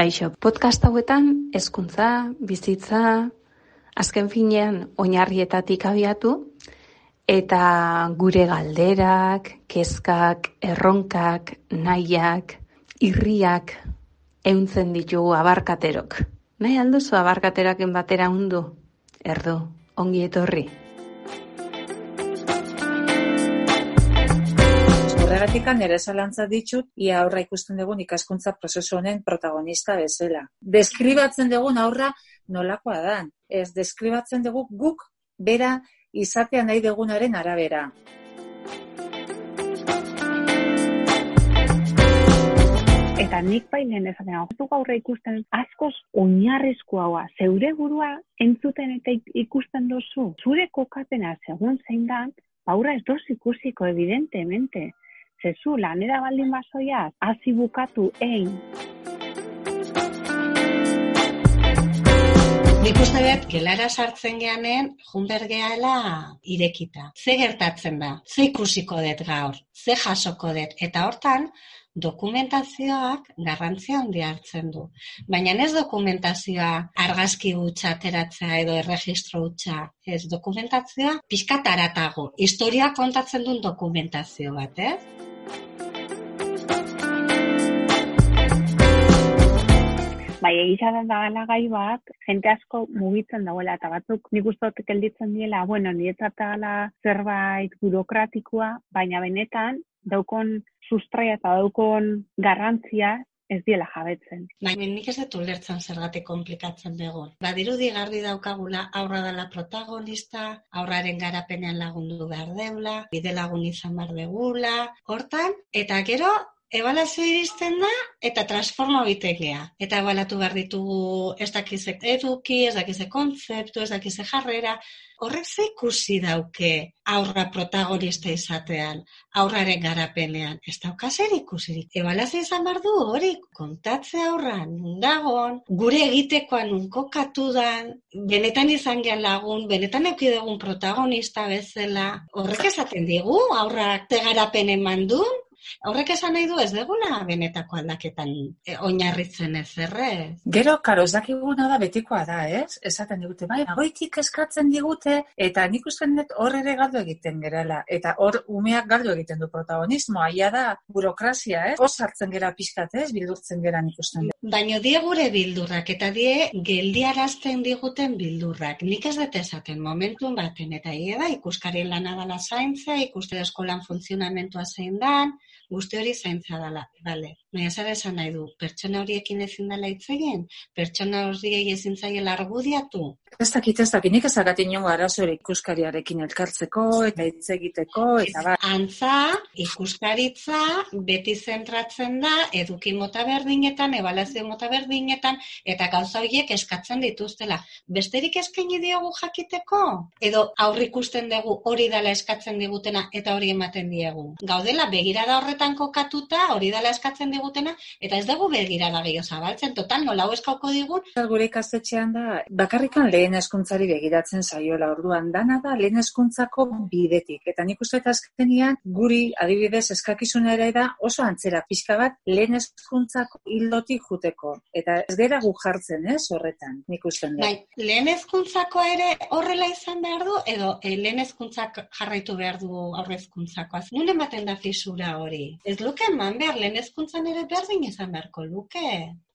Kaixo, podcast hauetan hezkuntza, bizitza, azken finean oinarrietatik abiatu eta gure galderak, kezkak, erronkak, nahiak, irriak euntzen ditugu abarkaterok. Nahi alduzu abarkateraken batera undu? Erdu, ongi etorri. Horregatik nire zalantza ditut, ia aurra ikusten dugun ikaskuntza prozesu honen protagonista bezala. Deskribatzen dugun aurra nolakoa da. Ez deskribatzen dugu guk bera izatea nahi dugunaren arabera. Eta nik bailen esaten hau, ez aurre ikusten askoz oinarrizko haua, zeure burua entzuten eta ikusten dozu. Zure kokapena segun zein da, baura ez doz ikusiko evidentemente. Zezu, lanera baldin basoia, hasi bukatu ein. Nik uste dut, gelara sartzen geanen, junbergeala irekita. Ze gertatzen da? Ze ikusiko dut gaur? Ze jasoko dut? Eta hortan, dokumentazioak garrantzia handia hartzen du. Baina ez dokumentazioa argazki hutsa ateratzea edo erregistro hutsa, ez dokumentazioa pixkat aratago. Historia kontatzen duen dokumentazio bat, ez? Bai, egisa da dagala gai bat, jente asko mugitzen dagoela, eta batzuk nik uste dut gelditzen diela, bueno, niretzat zerbait burokratikoa, baina benetan, daukon sustraia eta daukon garrantzia ez diela jabetzen. Baina nik ez dut ulertzen zergatik komplikatzen dugu. Badirudi garbi daukagula aurra dela protagonista, aurraren garapenean lagundu behar deula, bide lagun izan behar degula, hortan, eta gero ebalazio iristen da eta transforma bitekea. Eta ebalatu behar ditugu ez dakizek eduki, ez dakizek konzeptu, ez dakizek jarrera, horrek ze ikusi dauke aurra protagonista izatean, aurraren garapenean, ez dauka zer ikusirik. Ebalazio izan behar du hori, kontatze aurra, nundagon, gure egitekoan nunkokatu dan, benetan izan gehan lagun, benetan eukidegun protagonista bezala, horrek esaten digu, aurrak te garapenen mandun, Horrek esan nahi du ez deguna benetako aldaketan e, oinarritzen ez errez. Gero, karo, ez dakiguna da betikoa da, ez? Esaten digute, bai, nagoitik eskatzen digute, eta nik usten dut hor ere galdu egiten gerela. Eta hor umeak galdu egiten du protagonismo, aia da burokrazia, ez? Hor sartzen gera pixkat, ez? Bildurtzen gera nik usten dut. Baina die gure bildurrak, eta die geldiarazten diguten bildurrak. Nik ez dut esaten momentu baten, eta hie da, ikuskari lanadala zaintza, ikuste eskolan funtzionamentua zein dan, guzti hori zaintza dela, bale. Baina zara esan nahi du, pertsona horiekin ezin dela hitz egin, pertsona horiei ezin zaiela argudiatu. Ez dakit, ez dakit, nik ezagatik niongo arazo ikuskariarekin elkartzeko, eta hitz egiteko, eta ba. Antza, ikuskaritza, beti zentratzen da, eduki mota berdinetan, ebalazio mota berdinetan, eta gauza horiek eskatzen dituztela. Besterik eskaini diogu jakiteko? Edo aurrik ikusten dugu hori dela eskatzen digutena, eta hori ematen diegu. Gaudela, begirada horretan kokatuta, hori dela eskatzen digutena, eta ez dugu begirada gehiago zabaltzen, total, nola eskauko digun. Gure ikastetxean da, bakarrikan lehen eskuntzari begiratzen zaiola orduan, dana da lehen eskuntzako bidetik. Eta nik uste eta azkenian, guri adibidez eskakizuna ere da oso antzera pixka bat lehen eskuntzako hildotik juteko. Eta ez dira gu jartzen, ez, horretan, nik uste da. Bai, lehen eskuntzako ere horrela izan behar du, edo e, lehen eskuntzak jarraitu behar du aurrezkuntzako. Nune ematen da fisura hori. Ez luke eman behar, lehen ezkuntzan ere berdin izan beharko luke.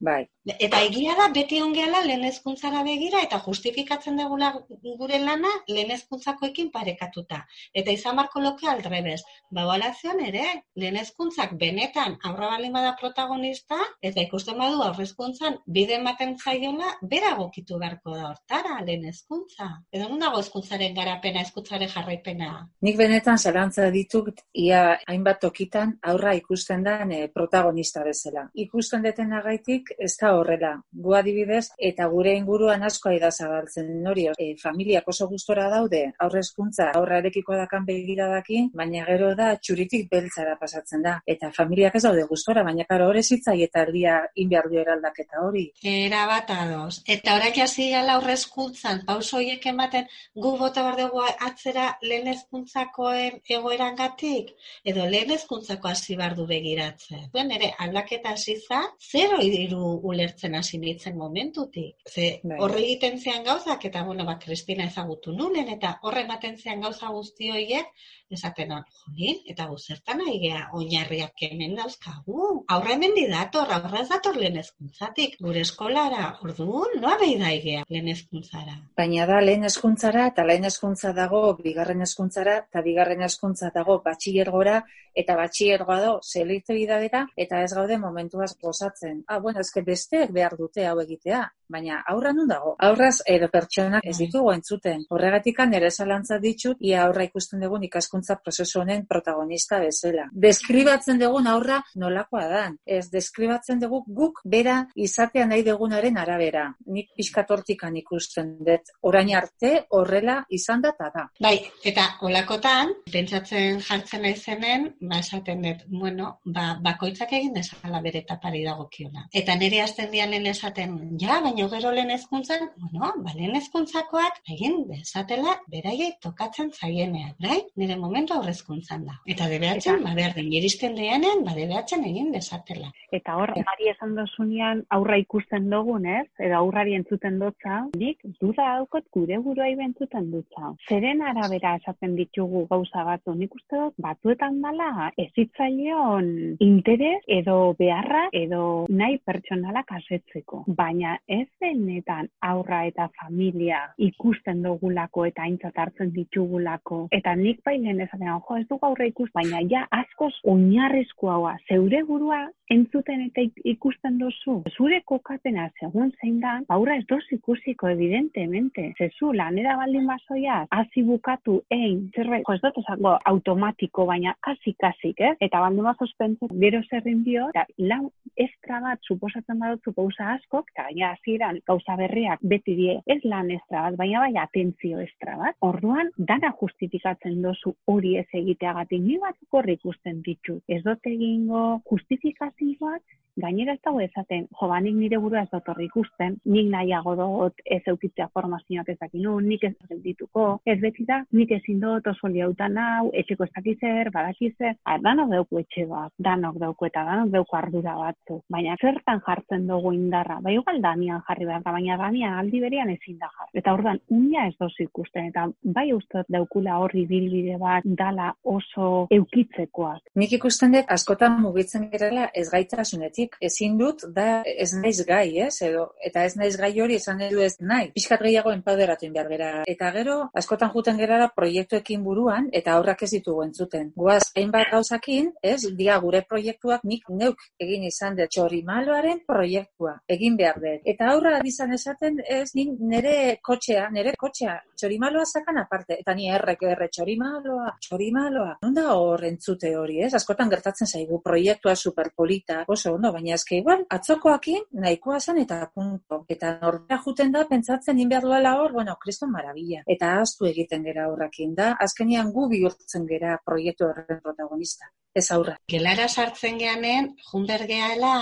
Bai. Eta egia da, beti ongeala lehen ezkuntzara begira, eta justifikatzen dugula gure lana lehen ezkuntzakoekin parekatuta. Eta izan beharko luke aldrebez. Babalazioan ere, lehen ezkuntzak benetan aurra balin bada protagonista, eta ikusten badu aurrezkuntzan bide ematen zaiola, bera gokitu beharko da hortara, lehen ezkuntza. Edo nun dago ezkuntzaren garapena, ezkuntzaren jarraipena? Nik benetan zarantza ditut, ia hainbat tokitan aurra ikusten da e, protagonista bezala. Ikusten deten agaitik ez da horrela. Gu adibidez, eta gure inguruan asko aida zabaltzen nori, e, familiak oso gustora daude, aurrezkuntza aurrarekiko dakan begiradakin, baina gero da txuritik beltzara pasatzen da. Eta familiak ez daude gustora, baina karo hori zitzai eta erdia inbiar behar du eraldaketa hori. Era bat ados. Eta orain hasi gala aurrezkuntzan, pauso horiek ematen, gu bota behar dugu atzera lehen ezkuntzakoen egoerangatik, edo lehen ezkuntzako hasi behar du begiratzen. Duen ere, aldaketa hasi za, zero idiru ulertzen hasi nintzen momentutik. Ze Bai. horre egiten zean gauzak, eta bueno, ba, Kristina ezagutu nulen, eta horre ematen zean gauza guzti horiek, esaten hon, jolin, eta guzertan nahi gea, oinarriak hemen dauzkagu. Aurra hemen didator, aurra ez dator lehen ezkuntzatik, gure eskolara, orduan, noa behi da igea lehen ezkuntzara. Baina da lehen hezkuntzara eta lehen hezkuntza dago bigarren hezkuntzara eta bigarren hezkuntza dago batxilergora eta batxilergoa do selektibitatera eta ez gaude momentuaz gozatzen. Ah, bueno, eske besteek behar dute hau egitea, baina aurra nun dago. Aurraz edo pertsonak ez ditugu entzuten. Horregatikan ere zalantza ditut ia aurra ikusten dugun ikaskuntza prozesu honen protagonista bezala. Deskribatzen dugun aurra nolakoa dan. Ez deskribatzen dugu guk bera izatea nahi dugunaren arabera. Nik pixkatortikan ikusten dut. Orain arte horrela izan da eta da. Bai, eta olakotan, pentsatzen jartzen naizenen, ba esaten dut, bueno, ba, bakoitzak egin dezala bere etapari dagokiona. Eta nire hasten dianen esaten, ja, baina gero lehen ezkuntzan, bueno, ba, lehen ezkuntzakoak egin dezatela beraiei tokatzen zaienean, bai? Nire momentu aurrezkuntzan da. Eta debeatzen, ba, berdin, iristen dianen, ba, debeatzen egin dezatela. Eta hor, Mari esan dozunean aurra ikusten dugun, ez? Edo aurrari entzuten dutza, nik duda daukot gure buruai entzuten dutza. Zeren arabera esaten ditugu gauza batzu, nik uste dut batzuetan dala ez hitzaileon interes edo beharra edo nahi pertsonalak asetzeko. Baina ez denetan aurra eta familia ikusten dugulako eta aintzat hartzen ditugulako. Eta nik bailen esaten, jo, ez dugu aurra ikus, baina ja askoz oinarrizko haua, zeure burua entzuten eta ik- ikusten dozu. Zure kokapena segun zein da, aurra ez doz ikusiko evidentemente. Zezu, lanera baldin bazoia, hasi bukatu ein, zerbait, jo, ez dut esango automatiko, baina kasi-kasik, eh? Eta baldin bazoz pentsa, gero zerrin dio, eta lau estra bat suposatzen badutzu gauza askok, eta gaina hasieran gauza berriak beti die, ez lan estra bat, baina bai atentzio estra bat. Orduan, dana justifikatzen dozu hori ez egiteagatik, ni hor ikusten ditut. Ez dut egingo justifikazioak, gainera ez dago esaten, jo, ba, nik nire burua ez dut hor ikusten, nik nahiago dut ez eukitzea formazioak ez dakinu, nik ez dituko, ez beti da, nik ezin dut oso liautan hau, etxeko ez dakizer, badakizer, ah, danok dauku etxe bat, danok dauku eta danok dauku ardura batzu. Baina zertan jartzen dugu indarra, ba igual danian jarri behar da, baina danian aldi berean ezin da jarri. Eta orduan, unia ez dozu ikusten, eta bai uste daukula horri bilbide bat dala oso eukitzekoak. Nik ikusten dut askotan mugitzen gerela ez gaitasunetik. Ezin dut da ez naiz gai, ez? Edo, eta ez naiz gai hori esan nahi du ez nahi. Piskat gehiago enpaderatu behar gera. Eta gero, askotan juten gerara proiektuekin buruan, eta aurrak ez ditugu entzuten. Guaz, hainbat gauzakin, ez? Dia gure proiektuak nik neuk egin izan dut txorimaloaren proiektua. Egin behar dut. Eta aurra izan esaten ez nik nire kotxea, nire kotxea, txorimaloa sakan aparte. Eta ni errek erre txorimaloa, txorimaloa. Non da hor entzute hori, ez? Askotan gertatzen zaigu proiektua superpolita, oso ondo, baina eske igual, atzokoakin nahikoa zen eta punto. Eta norbea juten da, pentsatzen inbehar duela hor, bueno, kriston marabila. Eta astu egiten gera horrekin da, azkenian gu bihurtzen gera proiektu horren protagonista. Ez aurra. Gelara sartzen geanen, junbergeala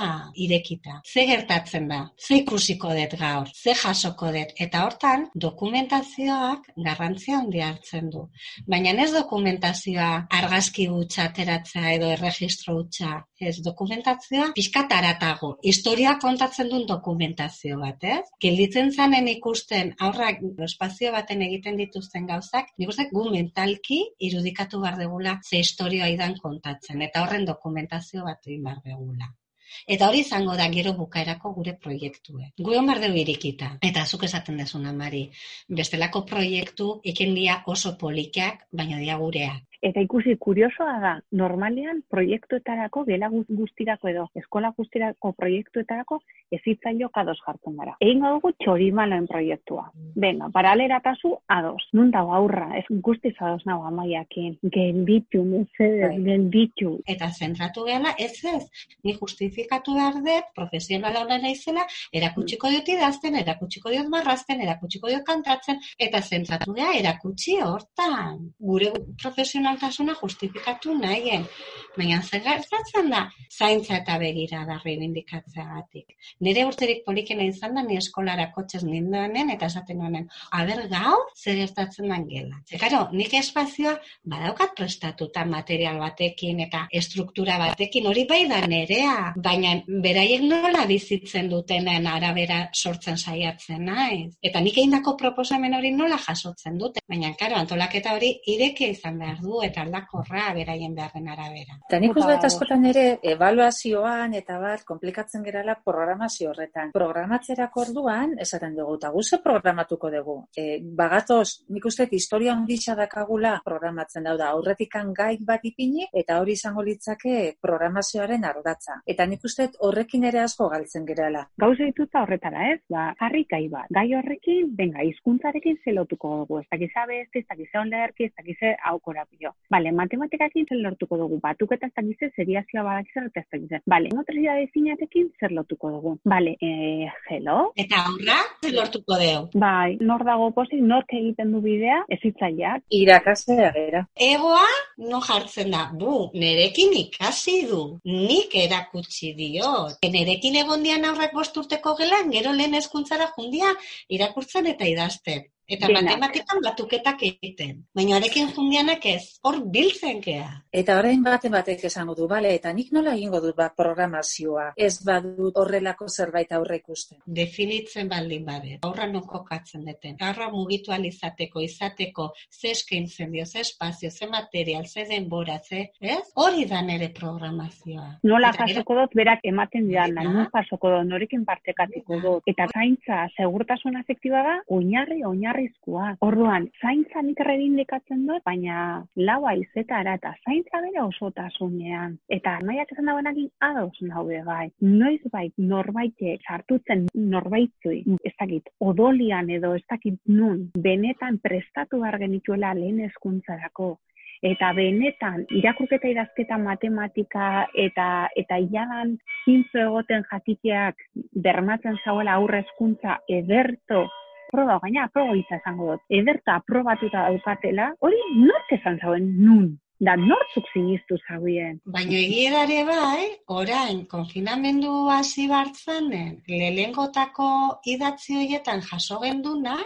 irekita. Ze gertatzen da? Ze ikusiko dut gaur? Ze jasoko dut? Eta hortan, dokumentazioak garrantzia handia hartzen du. Baina ez dokumentazioa argazki hutsa ateratzea edo erregistro hutsa. Ez dokumentazioa pixkat aratago. Historia kontatzen duen dokumentazio bat, ez? Gelditzen zanen ikusten aurrak espazio baten egiten dituzten gauzak, nik uste gu mentalki irudikatu behar degula ze historioa idan kontatzen. Eta horren dokumentazio bat egin behar degula. Eta hori izango da gero bukaerako gure proiektue. Gu hon behar dugu irikita. Eta zuk esaten dezuna, Mari. Bestelako proiektu eken dia oso polikak, baina dia gureak. Eta ikusi kuriosoa da, normalean proiektuetarako, gela guz- guztirako edo eskola guztirako proiektuetarako ezitzailo kados jartzen gara. Egin dugu txorimaloen proiektua. Venga, paraleratazu ados. Nun dago aurra, ez guztiz ados nago amaiakin. Gelditu, mesedez, Bai. gelditu. Eta zentratu gehala, ez ez, ni justifikatu behar dut, profesionala hona naizela, erakutsiko diot idazten, erakutsiko diot marrazten, erakutsiko diot kantatzen, eta zentratu erakutsi hortan. Gure profesionaltasuna justifikatu nahien. Baina zer gertatzen da zaintza eta begira da reivindikatzeagatik. Nire urterik polikena izan da, ni eskolara kotxez ninduanen, eta esaten honen, aber gaur, zer gertatzen den gela. Ze, karo, nik espazioa badaukat prestatuta material batekin eta estruktura batekin, hori bai da nerea, baina beraiek nola bizitzen dutenen arabera sortzen saiatzen naiz. Eta nik egindako proposamen hori nola jasotzen dute, baina karo, antolaketa hori ireke izan behar du eta aldakorra beraien beharren arabera. Eta nik uste dut askotan ere, evaluazioan eta bat, komplikatzen gerala programazio horretan. Programatzerako orduan, esaten dugu, eta guze programatuko dugu. E, bagatoz, nik uste historia onditxa dakagula programatzen dauda, aurretikan gai bat ipini, eta hori izango litzake programazioaren ardatza. Eta nik uste horrekin ere asko galtzen gerala. Gauza dituta horretara ez, ba, jarri gai bat. Gai horrekin, benga, hizkuntzarekin zelotuko dugu. Ez dakiz abez, ez dakiz onlerki, ez dakiz aukorapio. Bale, matematikakin zer lortuko dugu. Batuketa ez dakiz seriazioa badakizera eta ez dakiz. Bale, notrizia definatekin zer lotuko dugu. Bale, eh, hello? Eta aurra, zer lortuko dugu. Bai, nor dago posik, nork egiten du bidea, ez itzaiak. Irakastea gera. Egoa, no jartzen da, bu, nerekin ikasi du, nik erakutsi diot. Nerekin egon dian aurrak bosturteko gelan, gero lehen eskuntzara jundia irakurtzen eta idazten. Eta Denak. matematikan batuketak egiten. Baina horekin jundianak ez, hor biltzen gea. Eta orain baten batek esango du, bale, eta nik nola egingo dut bat programazioa, ez badut horrelako zerbait aurre ikusten. Definitzen baldin bade. Aurra non kokatzen deten. Aurra mugitu izateko, izateko, ze eskaintzen dio, ze espazio, ze material, ze denbora, ze, ez? Hori da nere programazioa. Nola Eta jasoko dut berak ematen Baina. non jasoko dut, norekin partekatuko Baina. dut. Eta zaintza, segurtasun afektiba da, oinarri, oinarrizkoa. Orduan, zaintza nik errebindikatzen dut, baina laua izetara eta zaintza bere osotasunean. Eta nahiak esan dauenakin ados naude bai. Noiz bai, norbaite sartutzen norbaitzui, ez dakit, odolian edo ez dakit nun, benetan prestatu behar genituela lehen eskuntzarako eta benetan irakurketa idazketa matematika eta eta iladan zintzo egoten jakiteak bermatzen zauela aurre hezkuntza ederto proba, gaina proba hitza esango dut, ederto aprobatuta daukatela, hori nork esan zauen nun, da nortzuk siniztu zauen. Baina egiedare bai, orain, konfinamendu hasi bartzanen, lelengotako idatzi horietan jaso genduna,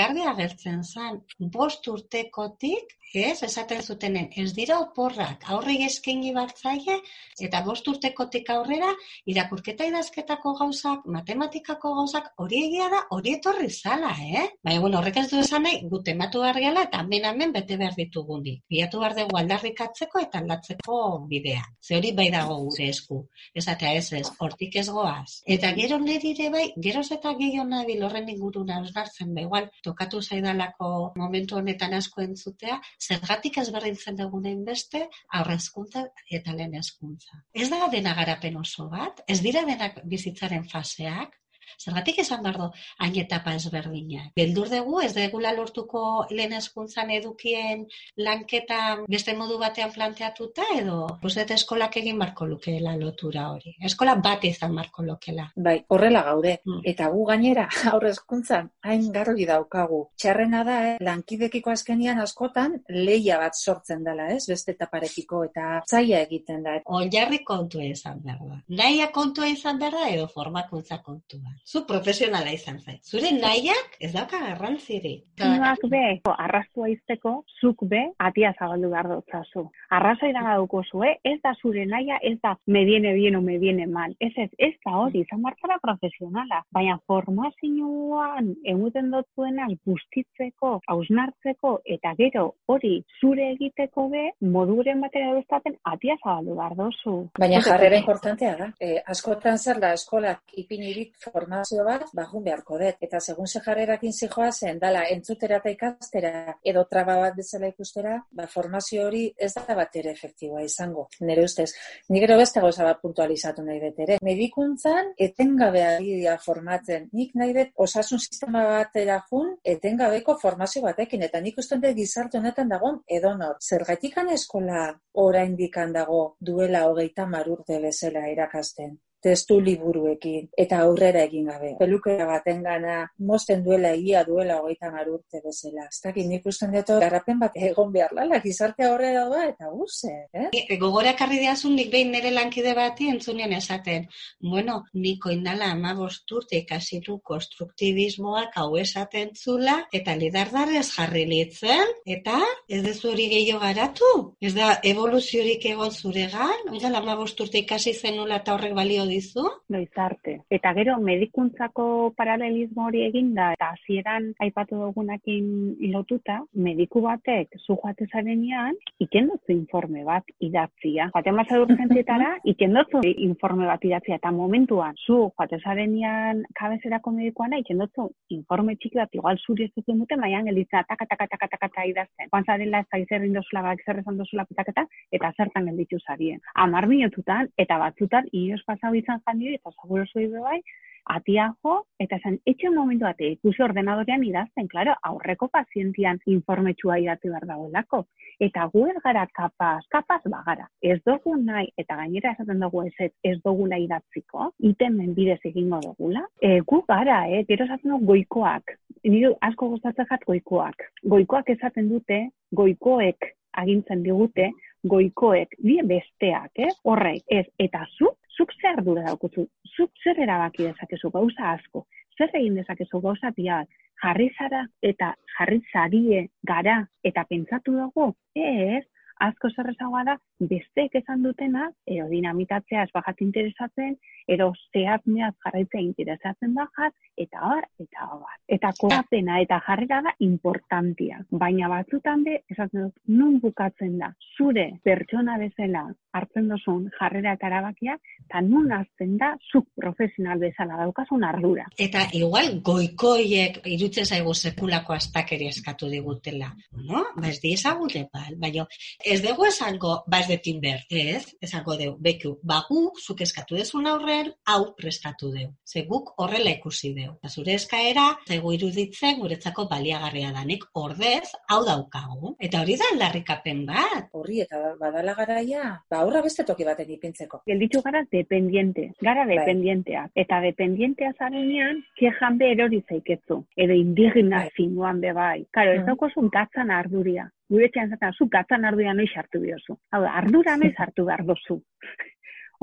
garbi agertzen zen, bost urtekotik, ez, esaten zutenen, ez dira oporrak, aurrei eskaini bartzaie, eta bost urtekotik aurrera, irakurketa idazketako gauzak, matematikako gauzak, hori egia da, hori etorri zala, eh? Baina, bueno, horrek ez du esan nahi, gu tematu behar gela, eta hemen hemen bete behar ditugunik. Bilatu behar dugu aldarrikatzeko eta aldatzeko bidea. Ze hori bai dago gure esku. Esatea ez ez, hortik ez goaz. Eta gero nire bai, geroz eta gehiago nabil horren ingurun hausgartzen, ba, igual, tokatu zaidalako momentu honetan asko entzutea, zergatik ezberdintzen dugunein beste, aurrezkuntza eta lehen hezkuntza. Ez da dena garapen oso bat, ez dira denak bizitzaren faseak, Zergatik esan behar du hain etapa ezberdinak. Beldur dugu, ez degula lortuko lehen hezkuntzan edukien lanketa beste modu batean planteatuta edo uste eskolak egin barko lukeela lotura hori. Eskola bat izan barko lokela. Bai, horrela gaude. Mm. Eta gu gainera, aurre hezkuntzan hain garbi daukagu. Txarrena da, eh? lankidekiko azkenian askotan leia bat sortzen dela, ez? Beste etaparekiko eta zaila egiten da. Oinarri kontua izan behar da. Naia kontua izan behar da edo formakuntza kontua. Zu profesionala izan zait. Zure nahiak ez dauka garrantzirik. Zinuak be, arrastua izteko, zuk be, atia zabaldu behar dutzazu. Arrazoi da dauko zue, ez da zure naia, ez da me viene bien o me viene mal. Ez ez, ez da hori, izan martzara profesionala. Baina formazioan emuten dutzuenaz bustitzeko, hausnartzeko, eta gero hori zure egiteko be, moduren batera duztaten atia zabaldu behar dozu. Baina jarrera importantea da. E, askotan zer da eskolak ipinirik formazio bat bajun beharko dut. Eta segun ze jarrerakin zijoa zen, dala entzutera eta ikastera edo traba bat bezala ikustera, ba, formazio hori ez da bat ere efektiboa izango. Nire ustez, ni gero beste gauza bat puntualizatu nahi dut ere. Medikuntzan etengabe ari dira formatzen. Nik nahi dut osasun sistema batera jun etengabeko formazio batekin. Eta nik uste dut gizarte honetan dagoen edonor. Zergatikan eskola oraindikan dago duela hogeita mar urte bezala irakasten. Testu liburuekin eta aurrera egin gabe. Pelukera baten gana, mosten duela egia duela hogeita urte bezala. Ez dakit nik usten dut garapen bat egon behar lala, gizarte aurrera doa eta guze. Eh? E, Gogora karri diazun nik behin nire lankide bati entzunean esaten. Bueno, niko indala ama bosturte ikasitu konstruktibismoak hau esaten zula eta lidardarrez jarri litzen eta ez dezu hori gehiago garatu. Ez da evoluziorik egon zuregan, oida lama bosturte ikasi zenula eta horrek balio dizu? Noizarte. Eta gero, medikuntzako paralelismo hori eginda, eta hasieran aipatu dugunakin lotuta, mediku batek zu joate zarenean, ikendozu informe bat idatzia. Joate mazad urgentzietara, ikendozu informe bat idatzia. Eta momentuan, zu joate zarenean kabezerako medikuana, ikendozu informe txiki bat, igual zuri ez dut dute, maian gelitza, taka, taka, taka, taka, taka idazten. Juan zarela ez da izerrin dozula, bak zer esan dozula pitaketa, eta zertan gelditu zarien. Amar minututan, eta batzutan, inoz pasau izan jandio, eta seguro zui bai, atiajo, eta esan, etxe momentu bate, ikusi ordenadorean idazten, claro, aurreko pazientian informetxua idatu behar dagoelako. Eta gu ez gara kapaz, kapaz bagara. Ez dugu nahi, eta gainera esaten dugu ez, ez dugu nahi idatziko, itemen bidez egingo dugula. E, gu gara, eh, gero esaten dugu goikoak. Nire asko gustatzen jat goikoak. Goikoak esaten dute, goikoek agintzen digute, goikoek, die besteak, eh? Horrek, ez, eta zu, zuk zer ardura daukuzu, zuk zer erabaki dezakezu gauza asko, zer egin dezakezu gauza pia jarri zara eta jarri zarie gara eta pentsatu dugu, ez, asko zerrezagoa da, besteek esan dutena, edo dinamitatzea ez bajat interesatzen, edo zehaz jarraitzea interesatzen bajat, eta bar, eta bar. Eta koapena eta jarrera da importantia. Baina batzutan de, esaten dut, nun bukatzen da, zure pertsona bezala hartzen dozun jarrera eta erabakia, eta nun azten da, zuk profesional bezala daukasun ardura. Eta igual goikoiek irutzen zaigu sekulako astakeri eskatu digutela. No? Ba ez di ezagute, baina ez dugu esango, ba ez detin ber, ez? Esango deu, beku, ba guk, zuk eskatu dezun aurren, hau prestatu deu. Ze guk horrela ikusi deu. Eta zure eskaera, zaigu iruditzen, guretzako baliagarria danik, ordez, hau daukagu. Eta hori da aldarrikapen bat. Horri eta badala garaia, ba aurra beste toki baten ipintzeko. Gelditu gara dependiente, gara Bai. dependientea. Eta dependientea zarenean, kejan be erori zaiketzu. Edo indignazioan be bai. Karo, ez Mhm. daukosun gatzan arduria. Gure txan zaten, zu gatzan arduria noiz hartu biozu. Hau da, ardura noiz hartu behar dozu.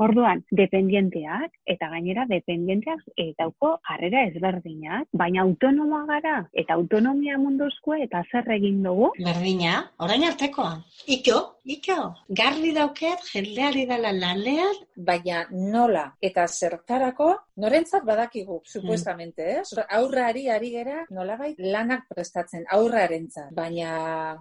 Orduan, dependienteak, eta gainera dependienteak e, dauko jarrera ezberdinak, baina autonomoa gara, eta autonomia munduzkoa, eta zer egin dugu, Berdina, orain artekoa. Iko, iko. Garbi dauket, jendeari dela lanean, Baina nola eta zertarako norentzat badakigu, supuestamente, eh? Osea, Aurrari ari gera nolabait lanak prestatzen aurrarentzat. Baina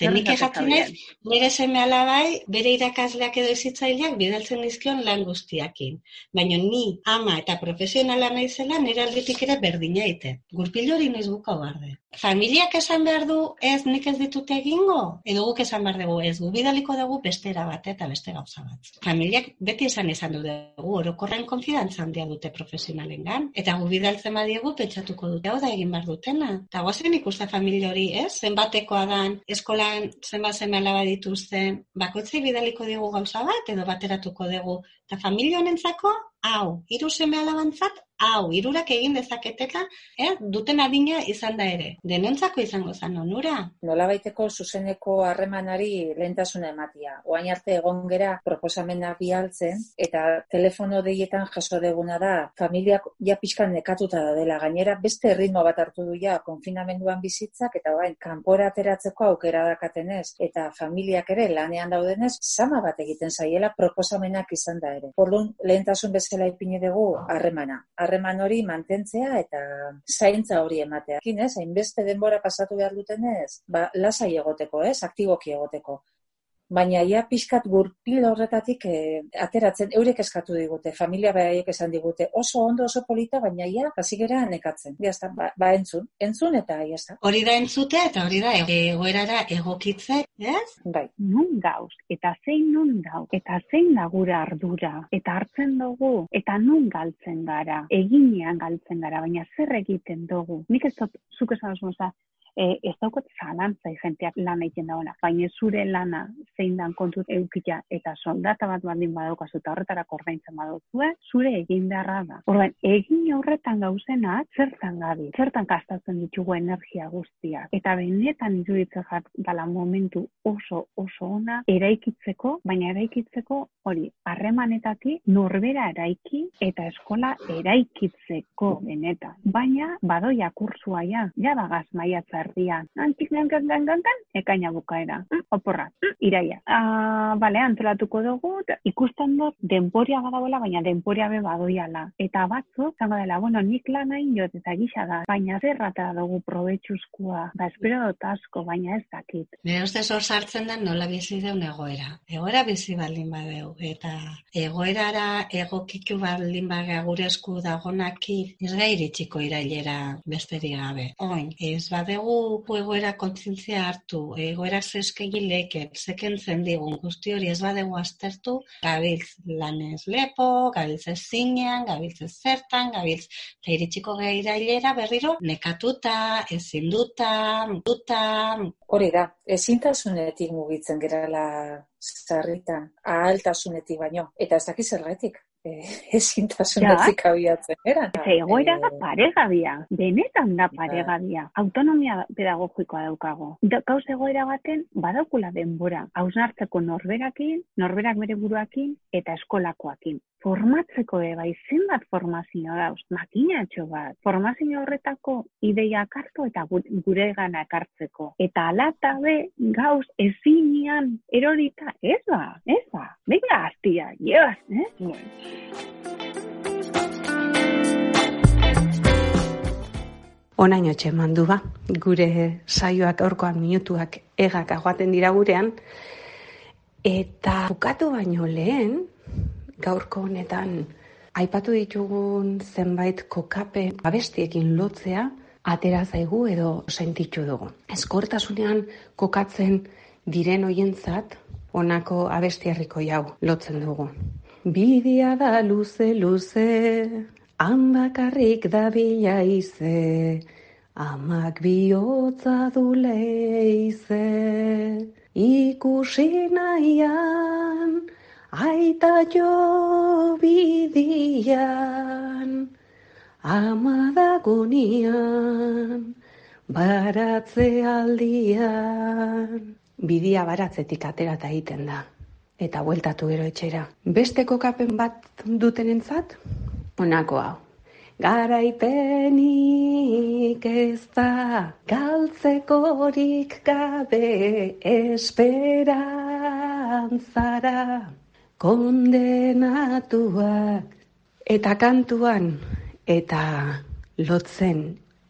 Zenik esatzen ez, nire seme alabai, bere irakasleak edo ezitzaileak bidaltzen dizkion lan guztiakin. Baina ni ama eta profesionala naizela nire aldetik ere berdina ite. Gurpil hori noiz buka barde. Familiak esan behar du ez nik ez ditute egingo? Edo guk esan behar dugu ez, gu bidaliko dugu bestera bat eta beste gauza bat. Familiak beti esan izan du dugu, orokorren konfidantza handia dute profesionalengan. Eta gu bidaltzen badiegu pentsatuko dute, hau da egin behar dutena. Eta guazen ikusten familia hori, ez? Zenbatekoa dan, eskolan zenbat seme alaba dituzten, bakoitzei bidaliko digu gauza bat, edo bateratuko dugu. Eta familia honentzako, hau, hiru seme alabantzat, hau, hirurak egin dezaketela, eh? duten adina izan da ere. Denontzako izango zan onura. nolabaiteko zuzeneko harremanari lehentasuna ematia. Oain arte egon gera proposamena bialtzen eta telefono deietan jaso deguna da familiak ja pixkan nekatuta da dela. Gainera beste ritmo bat hartu du ja konfinamenduan bizitzak eta orain kanpora ateratzeko aukera dakatenez eta familiak ere lanean daudenez sama bat egiten zaiela proposamenak izan da ere. Orduan lehentasun bezala ipini dugu harremana. Harreman hori mantentzea eta zaintza hori ematea. Kinez, hainbeste denbora pasatu behar dutenez, ba, lasai egoteko, ez, aktiboki egoteko. Baina ja pixkat gurpil horretatik eh, ateratzen, eurek eskatu digute, familia behaiek esan digute, oso ondo, oso polita, baina ja, hasi gera nekatzen. Ja, ezta, ba, ba entzun, entzun eta ja, ezta. Hori da entzute eta hori da egoerara egokitze, ez? Bai, nun gauz, eta zein nun gauz, eta zein da gure ardura, eta hartzen dugu, eta nun galtzen gara, eginean galtzen gara, baina zer egiten dugu. Nik ez dut, zuk esan e, ez daukot zalantzai jenteak lan egiten dauna, baina zure lana zein dan kontut eukita eta soldata bat baldin badaukazu eta horretarako ordaintzen baduzue, zure egin beharra da. Orduan, egin horretan gauzenak zertan gabi, zertan kastatzen ditugu energia guztia. Eta benetan iruditzen jat dala momentu oso oso ona eraikitzeko, baina eraikitzeko hori, harremanetatik norbera eraiki eta eskola eraikitzeko benetan. Baina badoia kursua ja, ja bagaz maiatza erdian. Antik ekaina bukaera. Mm, oporra, mm, iraia. Ah, bale, antolatuko dugu, ikusten dut denporia badagoela, baina denporia be badoiala. Eta batzu, zango dela, bueno, nik lan hain jot eta gisa da, baina zerrata dugu probetxuzkoa. Ba, espero dut asko, baina ez dakit. Nire uste zor sartzen den nola bizi deun egoera. Egoera bizi baldin badeu. Eta egoerara egokitu baldin bagea gure esku dagonaki, ez iritxiko irailera besterik gabe. Oin, ez badegu egoera kontzintzia hartu, egoera zeskegileke, zekentzen digun. Guzti hori ez badegu aztertu, gabiltz lanez lepo, gabiltz ez zinean, gabiltz zertan, gabiltz eta iritsiko irailera berriro, nekatuta, ezinduta, duta. Hori da, ezintasunetik mugitzen gerala zarritan, ahaltasunetik baino, eta ez dakiz zergatik ezintasunetik abiatzen, era? egoera da paregabia, benetan da paregabia, autonomia pedagogikoa daukago. Gauz egoera baten, badaukula denbora, hausnartzeko norberakin, norberak bere buruakin, eta eskolakoakin formatzeko ere bai zenbat formazio dauz, makinatxo bat, formazio horretako ideia hartu eta gure gana ekartzeko. Eta alata be gauz ezinean erorita, ez ba, ez ba, venga aztia, yes, eh? Onaino mandu ba, gure saioak orkoan minutuak egak aguaten dira gurean, eta bukatu baino lehen, gaurko honetan aipatu ditugun zenbait kokape abestiekin lotzea atera zaigu edo sentitu dugu. Eskortasunean kokatzen diren hoientzat honako abestiarriko jau lotzen dugu. Bidia da luze luze, handakarrik da bila ize, amak bihotza du leize, ikusi nahian, Aita jo bidian, amadagonian, baratze aldian. Bidia baratzetik atera eta egiten da, eta bueltatu gero etxera. Beste kokapen bat duten entzat? Onako hau. Garaipenik ez da, galtzekorik gabe esperantzara kondenatuak. Eta kantuan eta lotzen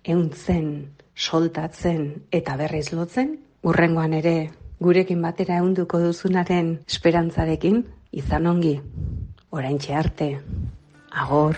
euntzen soltatzen eta berriz lotzen urrengoan ere gurekin batera eunduko duzunaren esperantzarekin izan ongi oraintxe arte agor